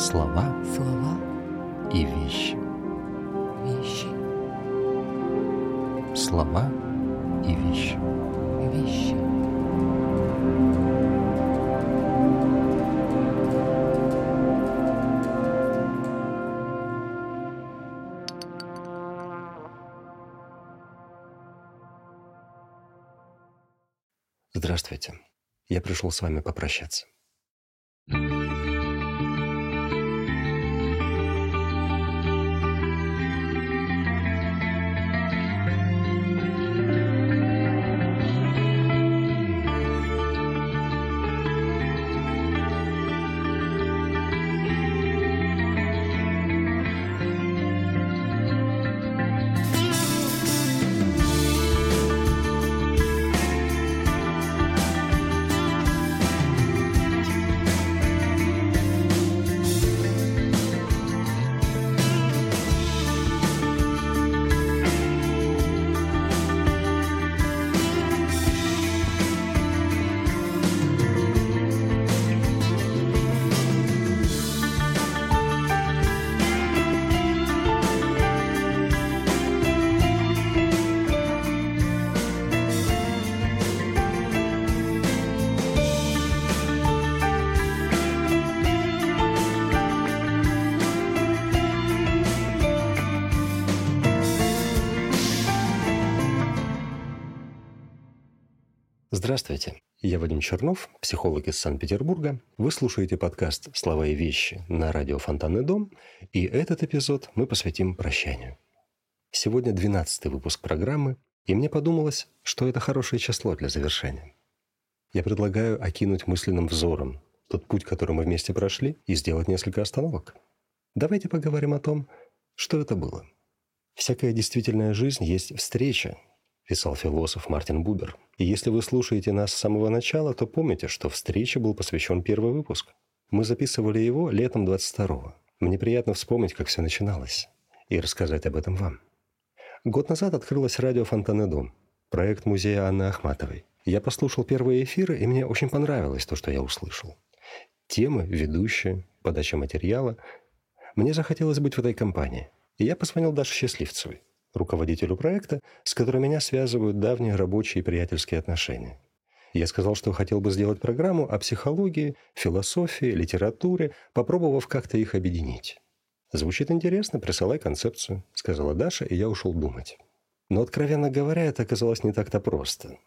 Слова слова и вещи. вещи Слова и вещи. вещи Здравствуйте. Я пришел с вами попрощаться. Здравствуйте. Я Вадим Чернов, психолог из Санкт-Петербурга. Вы слушаете подкаст «Слова и вещи» на радио «Фонтанный дом», и этот эпизод мы посвятим прощанию. Сегодня 12 выпуск программы, и мне подумалось, что это хорошее число для завершения. Я предлагаю окинуть мысленным взором тот путь, который мы вместе прошли, и сделать несколько остановок. Давайте поговорим о том, что это было. Всякая действительная жизнь есть встреча, писал философ Мартин Бубер. И если вы слушаете нас с самого начала, то помните, что встрече был посвящен первый выпуск. Мы записывали его летом 22-го. Мне приятно вспомнить, как все начиналось, и рассказать об этом вам. Год назад открылось радио «Фонтанный дом», проект музея Анны Ахматовой. Я послушал первые эфиры, и мне очень понравилось то, что я услышал. Темы, ведущие, подача материала. Мне захотелось быть в этой компании. И я позвонил Даше Счастливцевой руководителю проекта, с которым меня связывают давние рабочие и приятельские отношения. Я сказал, что хотел бы сделать программу о психологии, философии, литературе, попробовав как-то их объединить. «Звучит интересно, присылай концепцию», — сказала Даша, и я ушел думать. Но, откровенно говоря, это оказалось не так-то просто.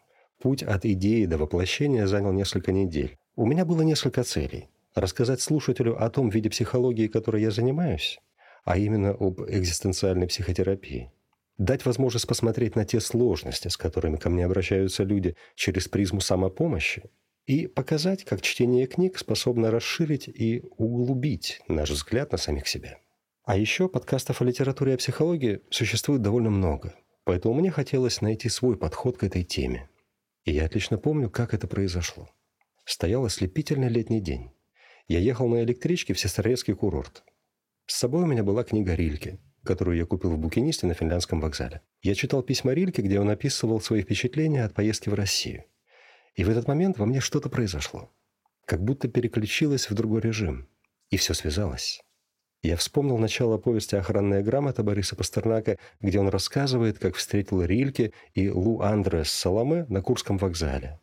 Путь от идеи до воплощения занял несколько недель. У меня было несколько целей. Рассказать слушателю о том виде психологии, которой я занимаюсь, а именно об экзистенциальной психотерапии дать возможность посмотреть на те сложности, с которыми ко мне обращаются люди через призму самопомощи, и показать, как чтение книг способно расширить и углубить наш взгляд на самих себя. А еще подкастов о литературе и о психологии существует довольно много, поэтому мне хотелось найти свой подход к этой теме. И я отлично помню, как это произошло. Стоял ослепительный летний день. Я ехал на электричке в Сестрорецкий курорт. С собой у меня была книга Рильке – которую я купил в букинисте на финляндском вокзале. Я читал письма Рильке, где он описывал свои впечатления от поездки в Россию. И в этот момент во мне что-то произошло. Как будто переключилось в другой режим. И все связалось. Я вспомнил начало повести «Охранная грамота» Бориса Пастернака, где он рассказывает, как встретил Рильке и Лу Андрес Саламе на Курском вокзале,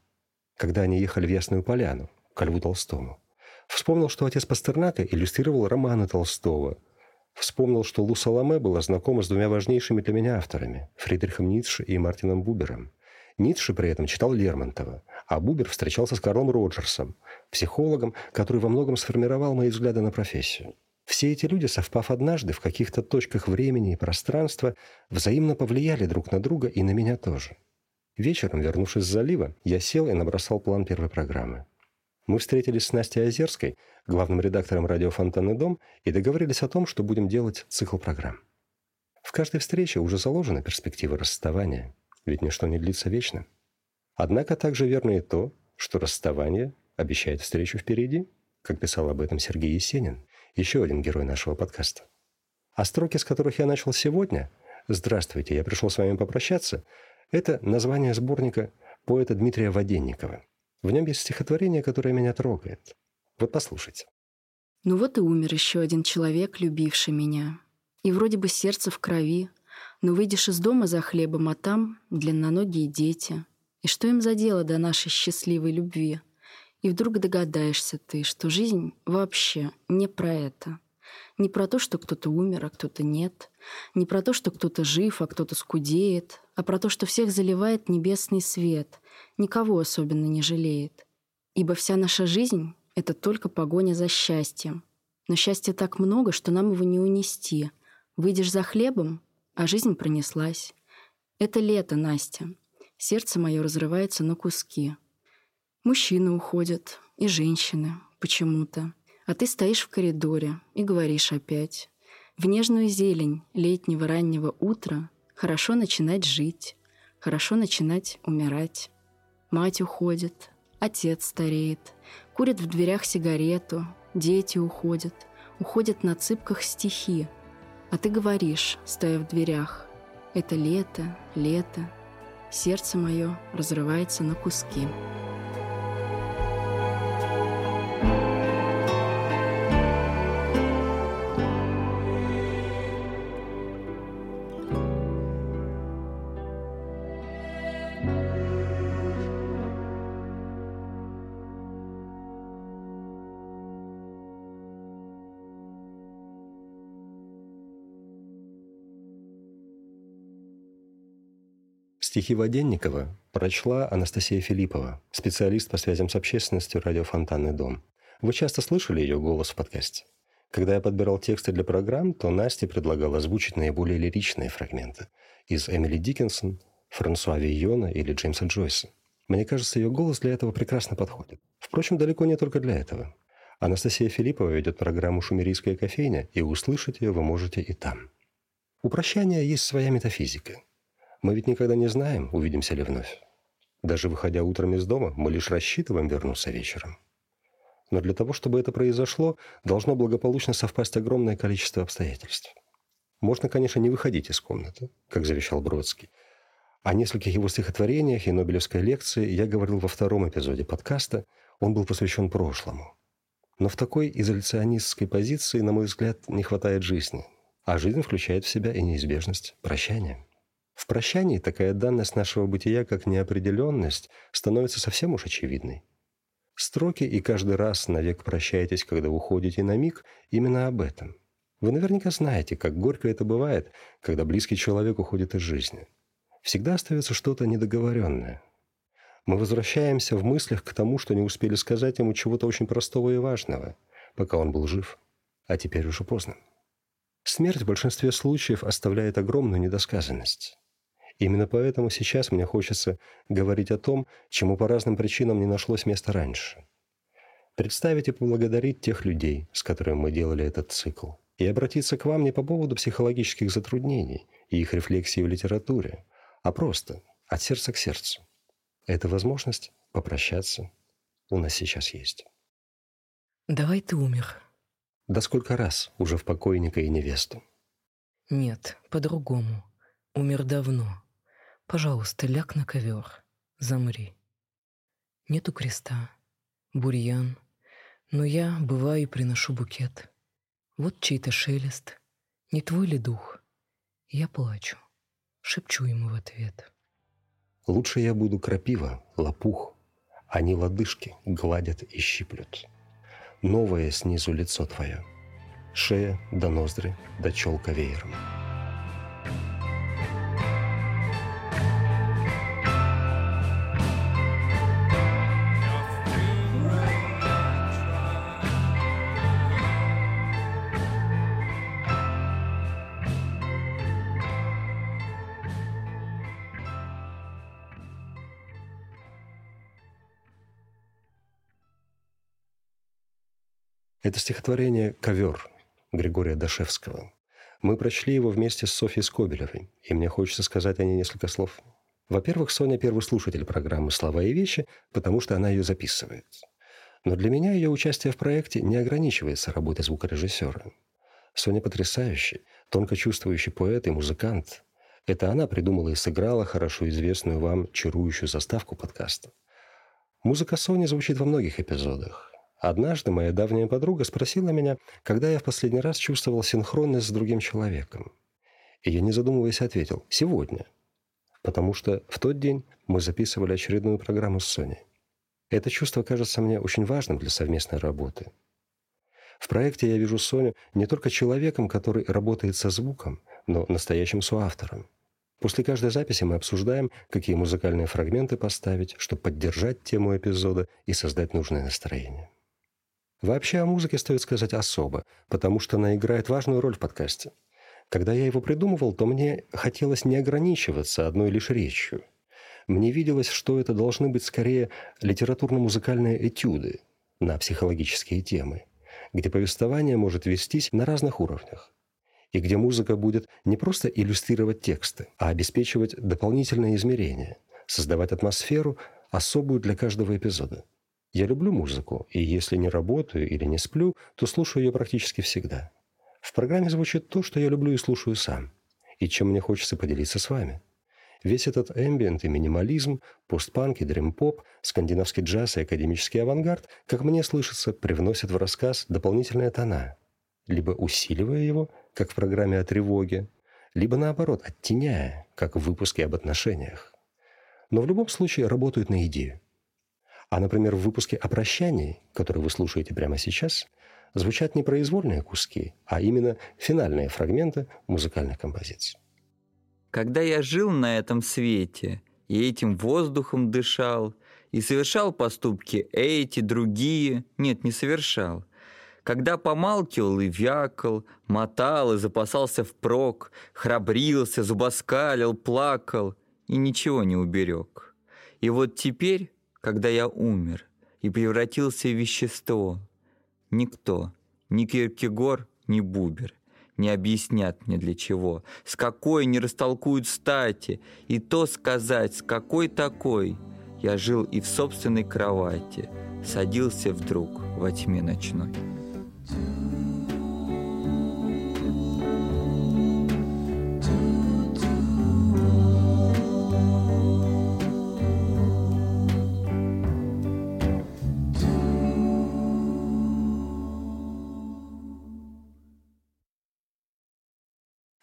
когда они ехали в Ясную Поляну, к Льву Толстому. Вспомнил, что отец Пастернака иллюстрировал романы Толстого – Вспомнил, что Лу Саламе была знакома с двумя важнейшими для меня авторами – Фридрихом Ницше и Мартином Бубером. Ницше при этом читал Лермонтова, а Бубер встречался с Карлом Роджерсом, психологом, который во многом сформировал мои взгляды на профессию. Все эти люди, совпав однажды в каких-то точках времени и пространства, взаимно повлияли друг на друга и на меня тоже. Вечером, вернувшись с залива, я сел и набросал план первой программы. Мы встретились с Настей Озерской, главным редактором радио «Фонтанный дом», и договорились о том, что будем делать цикл программ. В каждой встрече уже заложена перспектива расставания, ведь ничто не длится вечно. Однако также верно и то, что расставание обещает встречу впереди, как писал об этом Сергей Есенин, еще один герой нашего подкаста. А строки, с которых я начал сегодня «Здравствуйте, я пришел с вами попрощаться» – это название сборника поэта Дмитрия Воденникова – в нем есть стихотворение, которое меня трогает. Вот послушайте. Ну вот и умер еще один человек, любивший меня. И вроде бы сердце в крови, но выйдешь из дома за хлебом, а там длинноногие дети. И что им за дело до нашей счастливой любви? И вдруг догадаешься ты, что жизнь вообще не про это. Не про то, что кто-то умер, а кто-то нет. Не про то, что кто-то жив, а кто-то скудеет. А про то, что всех заливает небесный свет. Никого особенно не жалеет. Ибо вся наша жизнь — это только погоня за счастьем. Но счастья так много, что нам его не унести. Выйдешь за хлебом, а жизнь пронеслась. Это лето, Настя. Сердце мое разрывается на куски. Мужчины уходят, и женщины, почему-то. А ты стоишь в коридоре и говоришь опять. В нежную зелень летнего раннего утра хорошо начинать жить, хорошо начинать умирать. Мать уходит, отец стареет, курит в дверях сигарету, дети уходят, уходят на цыпках стихи. А ты говоришь, стоя в дверях, это лето, лето, сердце мое разрывается на куски. Стихи Воденникова прочла Анастасия Филиппова, специалист по связям с общественностью радио «Фонтанный дом». Вы часто слышали ее голос в подкасте? Когда я подбирал тексты для программ, то Настя предлагала озвучить наиболее лиричные фрагменты из Эмили Диккенсон, Франсуа Вийона или Джеймса Джойса. Мне кажется, ее голос для этого прекрасно подходит. Впрочем, далеко не только для этого. Анастасия Филиппова ведет программу «Шумерийская кофейня», и услышать ее вы можете и там. У прощания есть своя метафизика – мы ведь никогда не знаем, увидимся ли вновь. Даже выходя утром из дома, мы лишь рассчитываем вернуться вечером. Но для того, чтобы это произошло, должно благополучно совпасть огромное количество обстоятельств. Можно, конечно, не выходить из комнаты, как завещал Бродский. О нескольких его стихотворениях и Нобелевской лекции я говорил во втором эпизоде подкаста, он был посвящен прошлому. Но в такой изоляционистской позиции, на мой взгляд, не хватает жизни. А жизнь включает в себя и неизбежность прощания. В прощании такая данность нашего бытия, как неопределенность, становится совсем уж очевидной. Строки «и каждый раз навек прощаетесь, когда уходите на миг» именно об этом. Вы наверняка знаете, как горько это бывает, когда близкий человек уходит из жизни. Всегда остается что-то недоговоренное. Мы возвращаемся в мыслях к тому, что не успели сказать ему чего-то очень простого и важного, пока он был жив, а теперь уже поздно. Смерть в большинстве случаев оставляет огромную недосказанность. Именно поэтому сейчас мне хочется говорить о том, чему по разным причинам не нашлось места раньше. Представить и поблагодарить тех людей, с которыми мы делали этот цикл. И обратиться к вам не по поводу психологических затруднений и их рефлексии в литературе, а просто от сердца к сердцу. Эта возможность попрощаться у нас сейчас есть. Давай ты умер. Да сколько раз уже в покойника и невесту? Нет, по-другому. Умер давно. Пожалуйста, ляг на ковер, замри. Нету креста, бурьян, но я, бываю, приношу букет. Вот чей-то шелест, не твой ли дух? Я плачу, шепчу ему в ответ. Лучше я буду крапива, лопух, они лодыжки гладят и щиплют. Новое снизу лицо твое, шея до ноздри, до челка веером. Это стихотворение «Ковер» Григория Дашевского. Мы прочли его вместе с Софьей Скобелевой, и мне хочется сказать о ней несколько слов. Во-первых, Соня – первый слушатель программы «Слова и вещи», потому что она ее записывает. Но для меня ее участие в проекте не ограничивается работой звукорежиссера. Соня потрясающий, тонко чувствующий поэт и музыкант. Это она придумала и сыграла хорошо известную вам чарующую заставку подкаста. Музыка Сони звучит во многих эпизодах. Однажды моя давняя подруга спросила меня, когда я в последний раз чувствовал синхронность с другим человеком. И я, не задумываясь, ответил «сегодня», потому что в тот день мы записывали очередную программу с Соней. Это чувство кажется мне очень важным для совместной работы. В проекте я вижу Соню не только человеком, который работает со звуком, но настоящим соавтором. После каждой записи мы обсуждаем, какие музыкальные фрагменты поставить, чтобы поддержать тему эпизода и создать нужное настроение. Вообще о музыке стоит сказать особо, потому что она играет важную роль в подкасте. Когда я его придумывал, то мне хотелось не ограничиваться одной лишь речью. Мне виделось, что это должны быть скорее литературно-музыкальные этюды на психологические темы, где повествование может вестись на разных уровнях и где музыка будет не просто иллюстрировать тексты, а обеспечивать дополнительные измерения, создавать атмосферу, особую для каждого эпизода. Я люблю музыку, и если не работаю или не сплю, то слушаю ее практически всегда. В программе звучит то, что я люблю и слушаю сам, и чем мне хочется поделиться с вами. Весь этот эмбиент и минимализм, постпанк и дрим-поп, скандинавский джаз и академический авангард, как мне слышится, привносят в рассказ дополнительные тона, либо усиливая его, как в программе о тревоге, либо наоборот, оттеняя, как в выпуске об отношениях. Но в любом случае работают на идею. А, например, в выпуске о который вы слушаете прямо сейчас, звучат не произвольные куски, а именно финальные фрагменты музыкальных композиций. Когда я жил на этом свете, и этим воздухом дышал, и совершал поступки эти, другие, нет, не совершал – когда помалкивал и вякал, мотал и запасался впрок, храбрился, зубоскалил, плакал и ничего не уберег. И вот теперь, когда я умер и превратился в вещество, никто, ни Киркегор, ни Бубер не объяснят мне для чего, с какой не растолкуют стати, и то сказать, с какой такой. Я жил и в собственной кровати, садился вдруг во тьме ночной.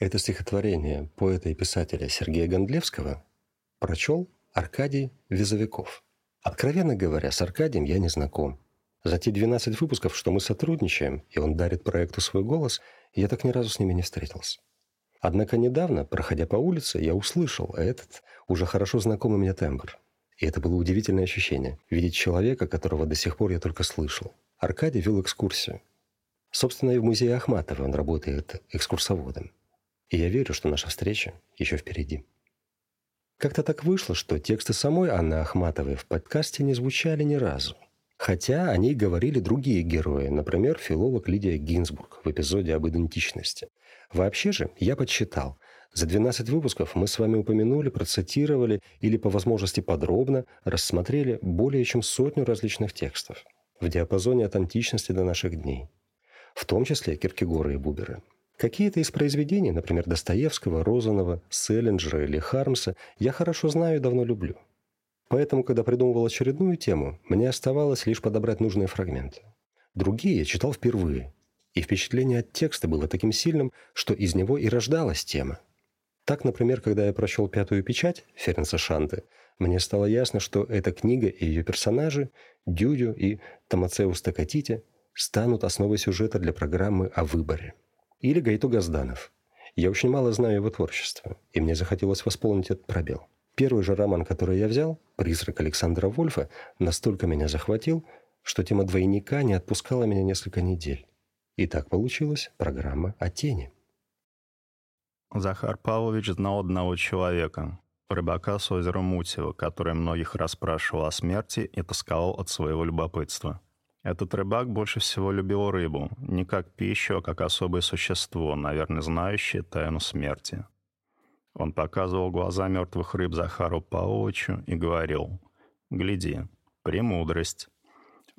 Это стихотворение поэта и писателя Сергея Гондлевского прочел Аркадий Визовиков. Откровенно говоря, с Аркадием я не знаком. За те 12 выпусков, что мы сотрудничаем, и он дарит проекту свой голос, я так ни разу с ними не встретился. Однако недавно, проходя по улице, я услышал этот уже хорошо знакомый мне тембр. И это было удивительное ощущение – видеть человека, которого до сих пор я только слышал. Аркадий вел экскурсию. Собственно, и в музее Ахматова он работает экскурсоводом. И я верю, что наша встреча еще впереди. Как-то так вышло, что тексты самой Анны Ахматовой в подкасте не звучали ни разу. Хотя о ней говорили другие герои, например, филолог Лидия Гинзбург в эпизоде об идентичности. Вообще же, я подсчитал, за 12 выпусков мы с вами упомянули, процитировали или по возможности подробно рассмотрели более чем сотню различных текстов в диапазоне от античности до наших дней, в том числе Киркегора и Бубера. Какие-то из произведений, например, Достоевского, Розанова, Селлинджера или Хармса, я хорошо знаю и давно люблю. Поэтому, когда придумывал очередную тему, мне оставалось лишь подобрать нужные фрагменты. Другие я читал впервые, и впечатление от текста было таким сильным, что из него и рождалась тема. Так, например, когда я прочел «Пятую печать» Ференса Шанты, мне стало ясно, что эта книга и ее персонажи, Дюдю и Томацеус Токатити, станут основой сюжета для программы о выборе. Или Гайту Газданов. Я очень мало знаю его творчества, и мне захотелось восполнить этот пробел. Первый же роман, который я взял, «Призрак Александра Вольфа», настолько меня захватил, что тема двойника не отпускала меня несколько недель. И так получилась программа о тени. Захар Павлович знал одного человека, рыбака с озера Мутьева, который многих расспрашивал о смерти и тосковал от своего любопытства. Этот рыбак больше всего любил рыбу, не как пищу, а как особое существо, наверное, знающее тайну смерти. Он показывал глаза мертвых рыб Захару Павловичу и говорил, «Гляди, премудрость.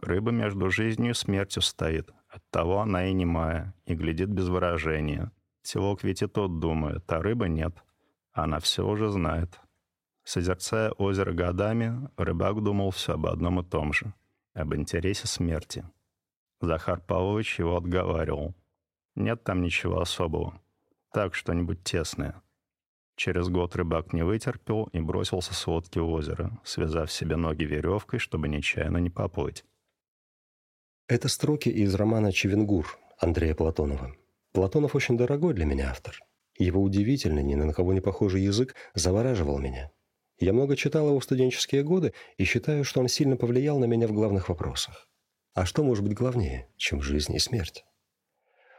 Рыба между жизнью и смертью стоит, оттого она и немая, и глядит без выражения. Телок ведь и тот думает, а рыба нет. Она все уже знает». Созерцая озеро годами, рыбак думал все об одном и том же — об интересе смерти. Захар Павлович его отговаривал. Нет там ничего особого. Так, что-нибудь тесное. Через год рыбак не вытерпел и бросился с лодки в озеро, связав себе ноги веревкой, чтобы нечаянно не поплыть. Это строки из романа «Чевенгур» Андрея Платонова. Платонов очень дорогой для меня автор. Его удивительный, ни на кого не похожий язык завораживал меня. Я много читал его в студенческие годы и считаю, что он сильно повлиял на меня в главных вопросах. А что может быть главнее, чем жизнь и смерть?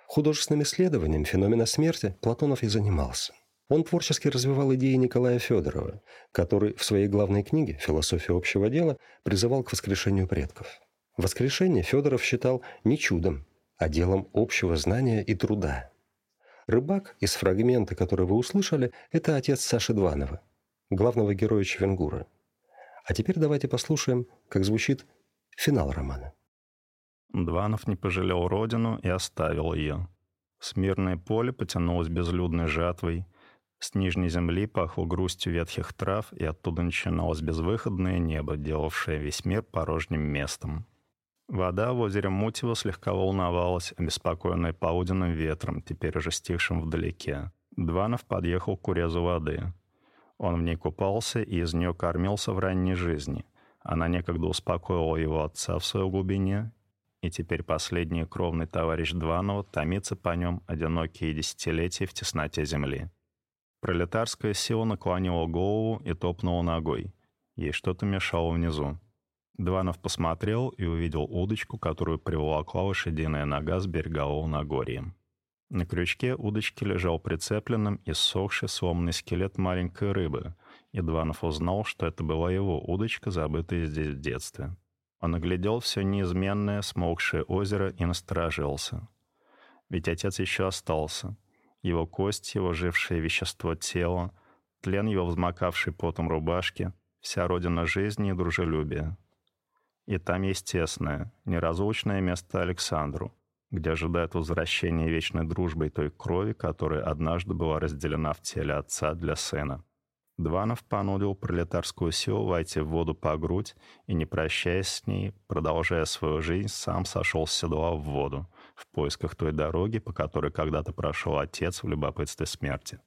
Художественным исследованием феномена смерти Платонов и занимался. Он творчески развивал идеи Николая Федорова, который в своей главной книге «Философия общего дела» призывал к воскрешению предков. Воскрешение Федоров считал не чудом, а делом общего знания и труда. Рыбак из фрагмента, который вы услышали, это отец Саши Дванова, главного героя Чевенгура. А теперь давайте послушаем, как звучит финал романа. Дванов не пожалел родину и оставил ее. Смирное поле потянулось безлюдной жатвой, с нижней земли пахло грустью ветхих трав, и оттуда начиналось безвыходное небо, делавшее весь мир порожним местом. Вода в озере Мутево слегка волновалась, обеспокоенная полуденным ветром, теперь уже стихшим вдалеке. Дванов подъехал к урезу воды. Он в ней купался и из нее кормился в ранней жизни. Она некогда успокоила его отца в своей глубине, и теперь последний кровный товарищ Дванова томится по нем одинокие десятилетия в тесноте земли. Пролетарская сила наклонила голову и топнула ногой. Ей что-то мешало внизу. Дванов посмотрел и увидел удочку, которую приволокла лошадиная нога с берегового Нагорья. На крючке удочки лежал прицепленным и ссохший сломанный скелет маленькой рыбы, и Дванов узнал, что это была его удочка, забытая здесь в детстве. Он оглядел все неизменное, смолкшее озеро и насторожился. Ведь отец еще остался. Его кость, его жившее вещество тела, тлен его взмокавший потом рубашки, вся родина жизни и дружелюбия — и там есть тесное, неразлучное место Александру, где ожидает возвращения вечной дружбы и той крови, которая однажды была разделена в теле отца для сына. Дванов понудил пролетарскую силу войти в воду по грудь и, не прощаясь с ней, продолжая свою жизнь, сам сошел с седла в воду в поисках той дороги, по которой когда-то прошел отец в любопытстве смерти.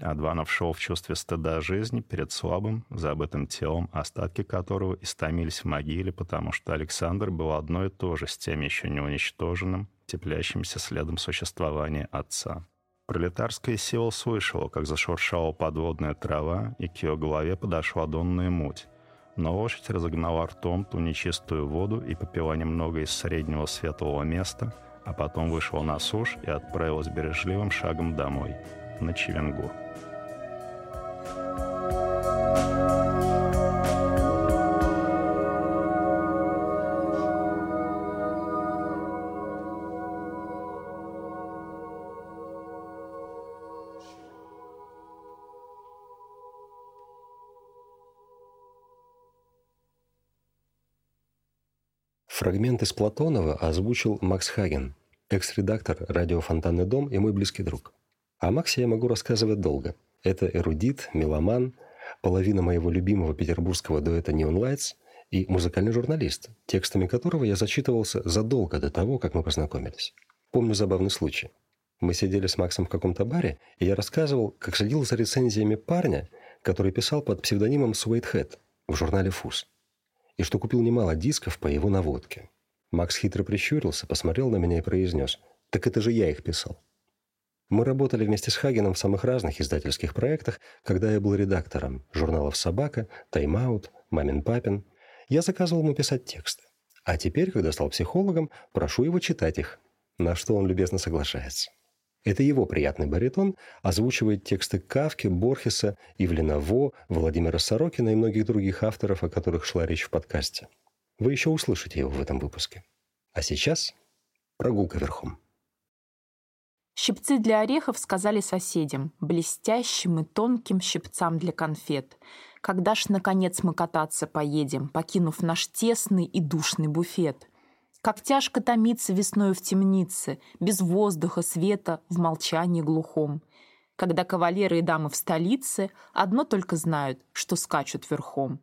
Адванов шел в чувстве стыда жизни перед слабым, забытым телом, остатки которого истомились в могиле, потому что Александр был одно и то же с тем еще не уничтоженным, теплящимся следом существования отца. Пролетарская сила слышала, как зашуршала подводная трава, и к ее голове подошла донная муть. Но лошадь разогнала ртом ту нечистую воду и попила немного из среднего светлого места, а потом вышла на сушь и отправилась бережливым шагом домой, на Чевенгур. Фрагмент из Платонова озвучил Макс Хаген, экс-редактор радио «Фонтанный дом» и мой близкий друг. О Максе я могу рассказывать долго. Это эрудит, меломан, половина моего любимого петербургского дуэта «Neon Lights» и музыкальный журналист, текстами которого я зачитывался задолго до того, как мы познакомились. Помню забавный случай. Мы сидели с Максом в каком-то баре, и я рассказывал, как следил за рецензиями парня, который писал под псевдонимом Суэйтхед в журнале «Фуз» и что купил немало дисков по его наводке. Макс хитро прищурился, посмотрел на меня и произнес «Так это же я их писал». Мы работали вместе с Хагеном в самых разных издательских проектах, когда я был редактором журналов «Собака», «Тайм-аут», «Мамин папин». Я заказывал ему писать тексты. А теперь, когда стал психологом, прошу его читать их, на что он любезно соглашается. Это его приятный баритон озвучивает тексты Кавки, Борхеса, Ивлена Во, Владимира Сорокина и многих других авторов, о которых шла речь в подкасте. Вы еще услышите его в этом выпуске. А сейчас прогулка верхом. Щипцы для орехов сказали соседям, блестящим и тонким щипцам для конфет. Когда ж, наконец, мы кататься поедем, покинув наш тесный и душный буфет? Как тяжко томиться весною в темнице, без воздуха, света, в молчании глухом. Когда кавалеры и дамы в столице одно только знают, что скачут верхом.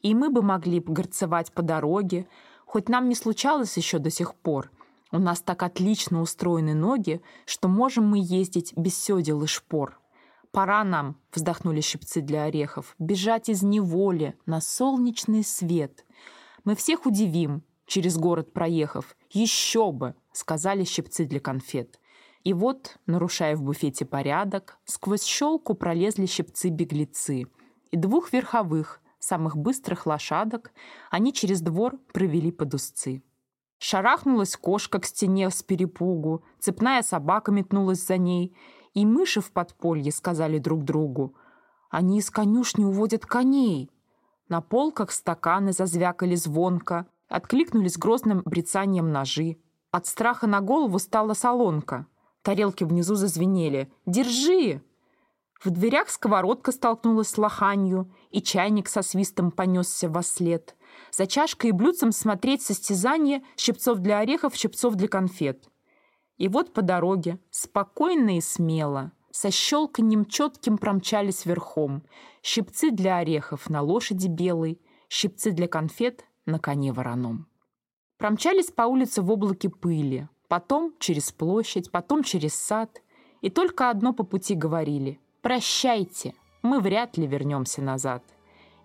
И мы бы могли горцевать по дороге, хоть нам не случалось еще до сих пор. У нас так отлично устроены ноги, что можем мы ездить без седел и шпор. Пора нам, вздохнули щипцы для орехов, бежать из неволи на солнечный свет. Мы всех удивим, через город проехав. Еще бы, сказали щипцы для конфет. И вот, нарушая в буфете порядок, сквозь щелку пролезли щипцы-беглецы. И двух верховых, самых быстрых лошадок, они через двор провели под узцы. Шарахнулась кошка к стене с перепугу, цепная собака метнулась за ней, и мыши в подполье сказали друг другу, «Они из конюшни уводят коней». На полках стаканы зазвякали звонко, откликнулись грозным брецанием ножи. От страха на голову стала солонка. Тарелки внизу зазвенели. «Держи!» В дверях сковородка столкнулась с лоханью, и чайник со свистом понесся во след. За чашкой и блюдцем смотреть состязание щипцов для орехов, щипцов для конфет. И вот по дороге, спокойно и смело, со щелканьем четким промчались верхом. Щипцы для орехов на лошади белой, щипцы для конфет на коне вороном. Промчались по улице в облаке пыли, потом через площадь, потом через сад. И только одно по пути говорили «Прощайте, мы вряд ли вернемся назад».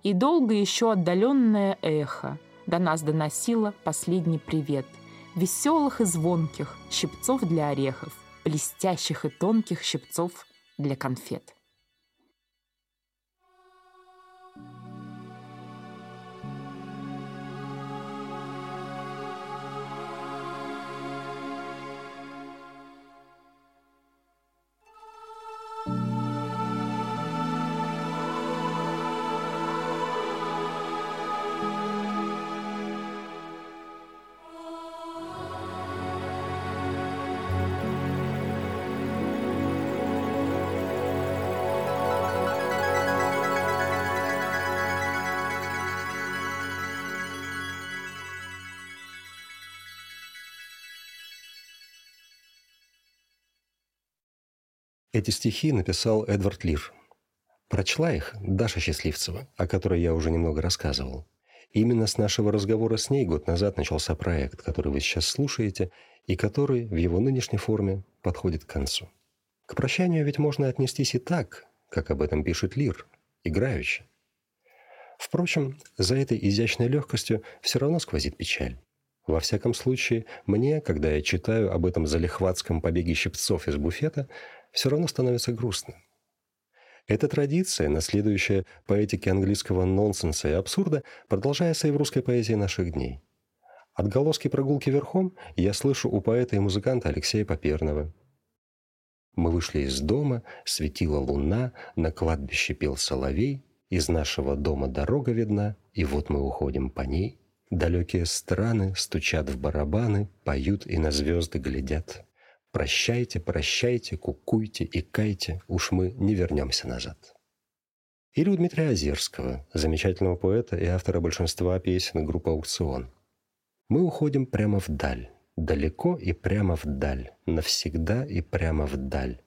И долго еще отдаленное эхо до нас доносило последний привет – веселых и звонких щипцов для орехов, блестящих и тонких щипцов для конфет. Эти стихи написал Эдвард Лир. Прочла их Даша Счастливцева, о которой я уже немного рассказывал. Именно с нашего разговора с ней год назад начался проект, который вы сейчас слушаете, и который в его нынешней форме подходит к концу. К прощанию ведь можно отнестись и так, как об этом пишет Лир, играюще. Впрочем, за этой изящной легкостью все равно сквозит печаль. Во всяком случае, мне, когда я читаю об этом залихватском побеге щипцов из буфета, все равно становится грустно. Эта традиция, наследующая поэтике английского нонсенса и абсурда, продолжается и в русской поэзии наших дней. Отголоски прогулки верхом я слышу у поэта и музыканта Алексея Поперного. Мы вышли из дома, светила луна, на кладбище пел соловей, из нашего дома дорога видна, и вот мы уходим по ней. Далекие страны стучат в барабаны, поют и на звезды глядят. Прощайте, прощайте, кукуйте и кайте, уж мы не вернемся назад. Или у Дмитрия Озерского, замечательного поэта и автора большинства песен группы «Аукцион». Мы уходим прямо вдаль, далеко и прямо вдаль, навсегда и прямо вдаль.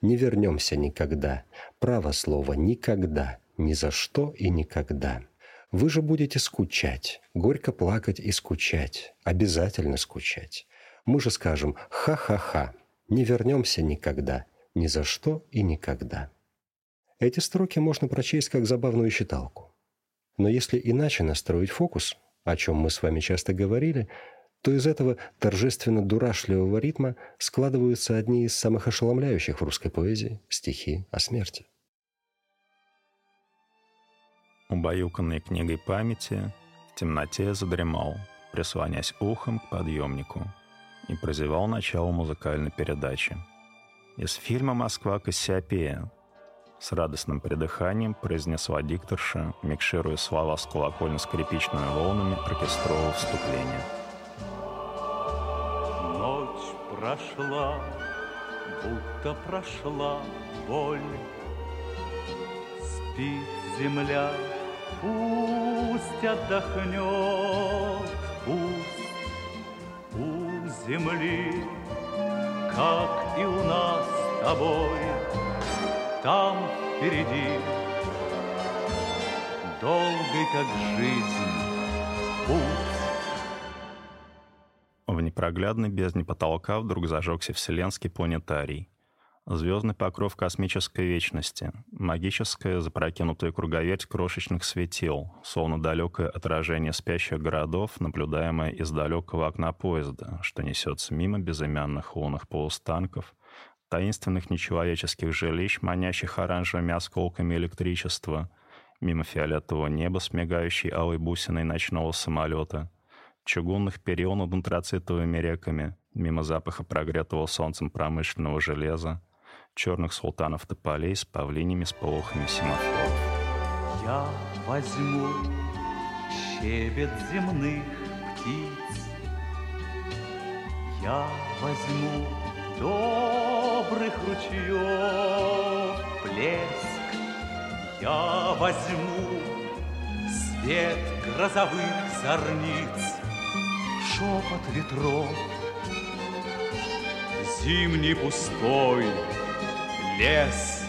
Не вернемся никогда, право слово «никогда», ни за что и никогда. Вы же будете скучать, горько плакать и скучать, обязательно скучать. Мы же скажем «ха-ха-ха», не вернемся никогда, ни за что и никогда. Эти строки можно прочесть как забавную считалку. Но если иначе настроить фокус, о чем мы с вами часто говорили, то из этого торжественно-дурашливого ритма складываются одни из самых ошеломляющих в русской поэзии стихи о смерти. Убаюканный книгой памяти, в темноте задремал, прислонясь ухом к подъемнику – и прозевал начало музыкальной передачи. Из фильма «Москва Кассиопея» с радостным придыханием произнесла дикторша, микшируя слова с колокольно-скрипичными волнами оркестрового вступления. Ночь прошла, будто прошла боль. Спит земля, пусть отдохнет, пусть земли, как и у нас с тобой, там впереди, долгий как жизнь, путь. непроглядной бездне потолка вдруг зажегся вселенский планетарий. Звездный покров космической вечности, магическая запрокинутая круговерть крошечных светил, словно далекое отражение спящих городов, наблюдаемое из далекого окна поезда, что несется мимо безымянных лунных полустанков, таинственных нечеловеческих жилищ, манящих оранжевыми осколками электричества, мимо фиолетового неба с мигающей алой бусиной ночного самолета, чугунных перил над антрацитовыми реками, мимо запаха прогретого солнцем промышленного железа, черных султанов тополей с павлиними сполохами семафоров. Я возьму щебет земных птиц, Я возьму добрых ручьев плеск, Я возьму свет грозовых зорниц, Шепот ветров, зимний пустой лес.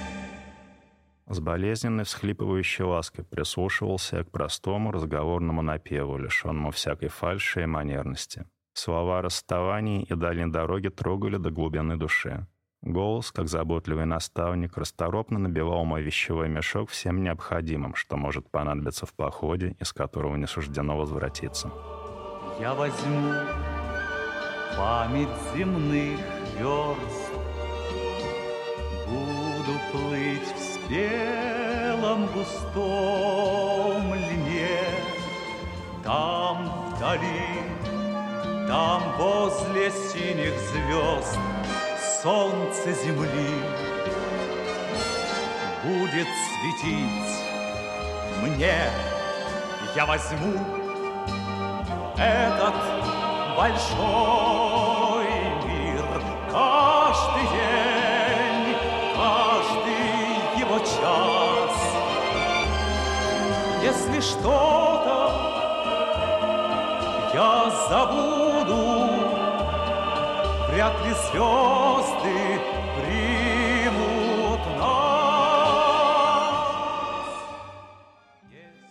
С болезненной всхлипывающей лаской прислушивался я к простому разговорному напеву, лишенному всякой фальши и манерности. Слова о расставании и дальней дороге трогали до глубины души. Голос, как заботливый наставник, расторопно набивал мой вещевой мешок всем необходимым, что может понадобиться в походе, из которого не суждено возвратиться. Я возьму память земных верст, плыть в спелом густом льне, Там вдали, там возле синих звезд Солнце земли будет светить мне. Я возьму этот большой час. Если что-то я забуду, вряд ли звезды примут нас.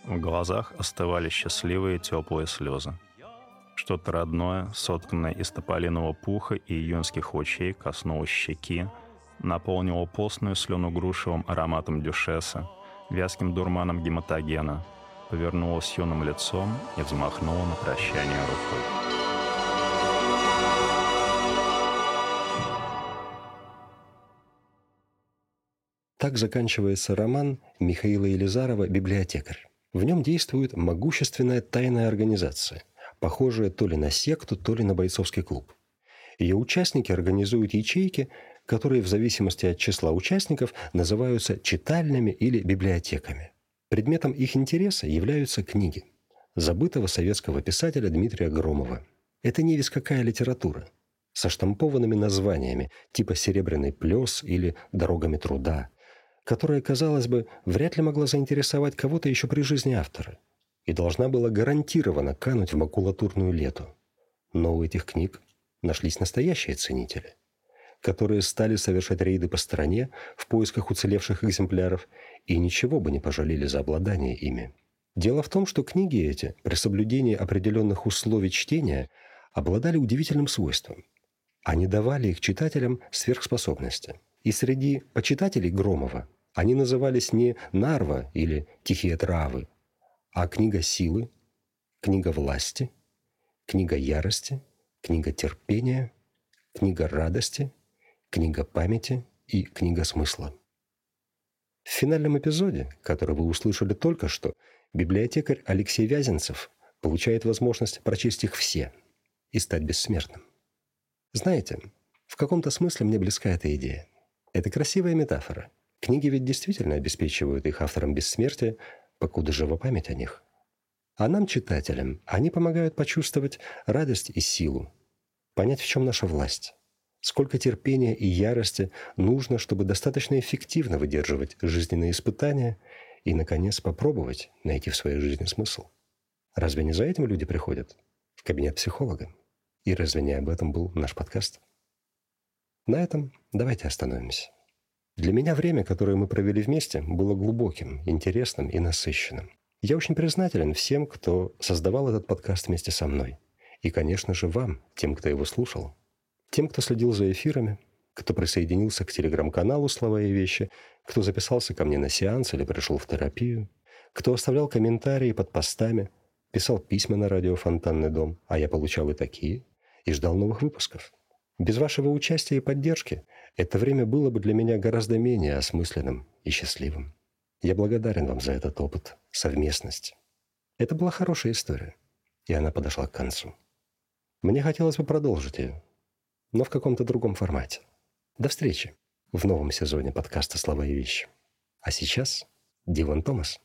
В глазах остывали счастливые теплые слезы. Что-то родное, сотканное из тополиного пуха и июнских лучей, коснулось щеки, наполнило постную слюну грушевым ароматом дюшеса, вязким дурманом гематогена, повернулось юным лицом и взмахнуло на прощание рукой. Так заканчивается роман Михаила Елизарова «Библиотекарь». В нем действует могущественная тайная организация, похожая то ли на секту, то ли на бойцовский клуб. Ее участники организуют ячейки, которые в зависимости от числа участников называются читальными или библиотеками. Предметом их интереса являются книги забытого советского писателя Дмитрия Громова. Это не весь какая литература, со штампованными названиями типа «Серебряный плес» или «Дорогами труда», которая, казалось бы, вряд ли могла заинтересовать кого-то еще при жизни автора и должна была гарантированно кануть в макулатурную лету. Но у этих книг нашлись настоящие ценители, которые стали совершать рейды по стране в поисках уцелевших экземпляров и ничего бы не пожалели за обладание ими. Дело в том, что книги эти, при соблюдении определенных условий чтения, обладали удивительным свойством. Они давали их читателям сверхспособности – и среди почитателей Громова они назывались не «Нарва» или «Тихие травы», а «Книга силы», «Книга власти», «Книга ярости», «Книга терпения», «Книга радости», «Книга памяти» и «Книга смысла». В финальном эпизоде, который вы услышали только что, библиотекарь Алексей Вязенцев получает возможность прочесть их все и стать бессмертным. Знаете, в каком-то смысле мне близка эта идея. Это красивая метафора. Книги ведь действительно обеспечивают их авторам бессмертие, покуда жива память о них. А нам, читателям, они помогают почувствовать радость и силу, понять, в чем наша власть, сколько терпения и ярости нужно, чтобы достаточно эффективно выдерживать жизненные испытания и, наконец, попробовать найти в своей жизни смысл. Разве не за этим люди приходят в кабинет психолога? И разве не об этом был наш подкаст? На этом давайте остановимся. Для меня время, которое мы провели вместе, было глубоким, интересным и насыщенным. Я очень признателен всем, кто создавал этот подкаст вместе со мной. И, конечно же, вам, тем, кто его слушал. Тем, кто следил за эфирами, кто присоединился к телеграм-каналу «Слова и вещи», кто записался ко мне на сеанс или пришел в терапию, кто оставлял комментарии под постами, писал письма на радио «Фонтанный дом», а я получал и такие, и ждал новых выпусков. Без вашего участия и поддержки это время было бы для меня гораздо менее осмысленным и счастливым. Я благодарен вам за этот опыт, совместность. Это была хорошая история, и она подошла к концу. Мне хотелось бы продолжить ее, но в каком-то другом формате. До встречи в новом сезоне подкаста «Слова и вещи». А сейчас Дилан Томас.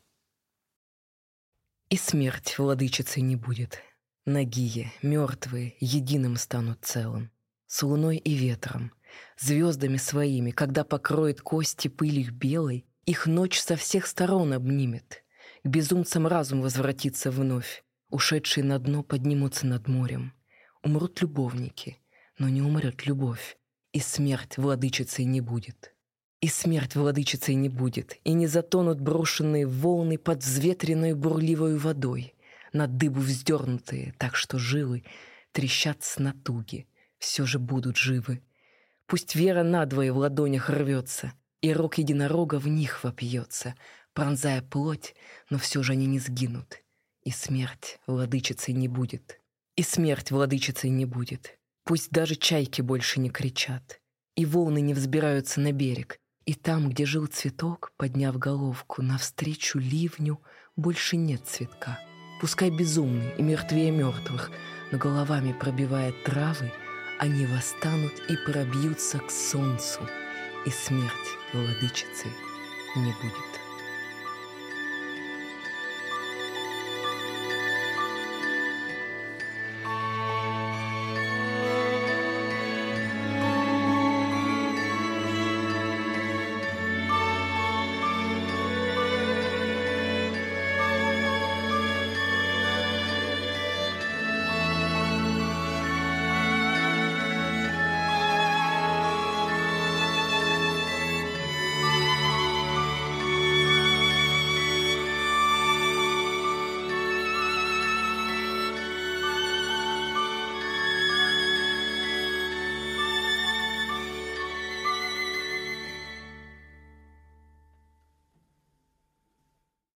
И смерть владычицей не будет. Нагие, мертвые, единым станут целым. С луной и ветром, звездами своими, когда покроет кости пылью белой, их ночь со всех сторон обнимет. К безумцам разум возвратится вновь, ушедшие на дно поднимутся над морем. Умрут любовники, но не умрет любовь, и смерть владычицей не будет. И смерть владычицей не будет, и не затонут брошенные волны под взветренной бурливой водой, на дыбу вздернутые, так что жилы трещат с натуги, все же будут живы. Пусть вера надвое в ладонях рвется, и рог единорога в них вопьется, пронзая плоть, но все же они не сгинут, и смерть владычицей не будет. И смерть владычицей не будет. Пусть даже чайки больше не кричат, и волны не взбираются на берег, и там, где жил цветок, подняв головку, навстречу ливню больше нет цветка. Пускай безумный и мертвее мертвых, но головами пробивая травы, они восстанут и пробьются к солнцу, и смерть владычицы не будет.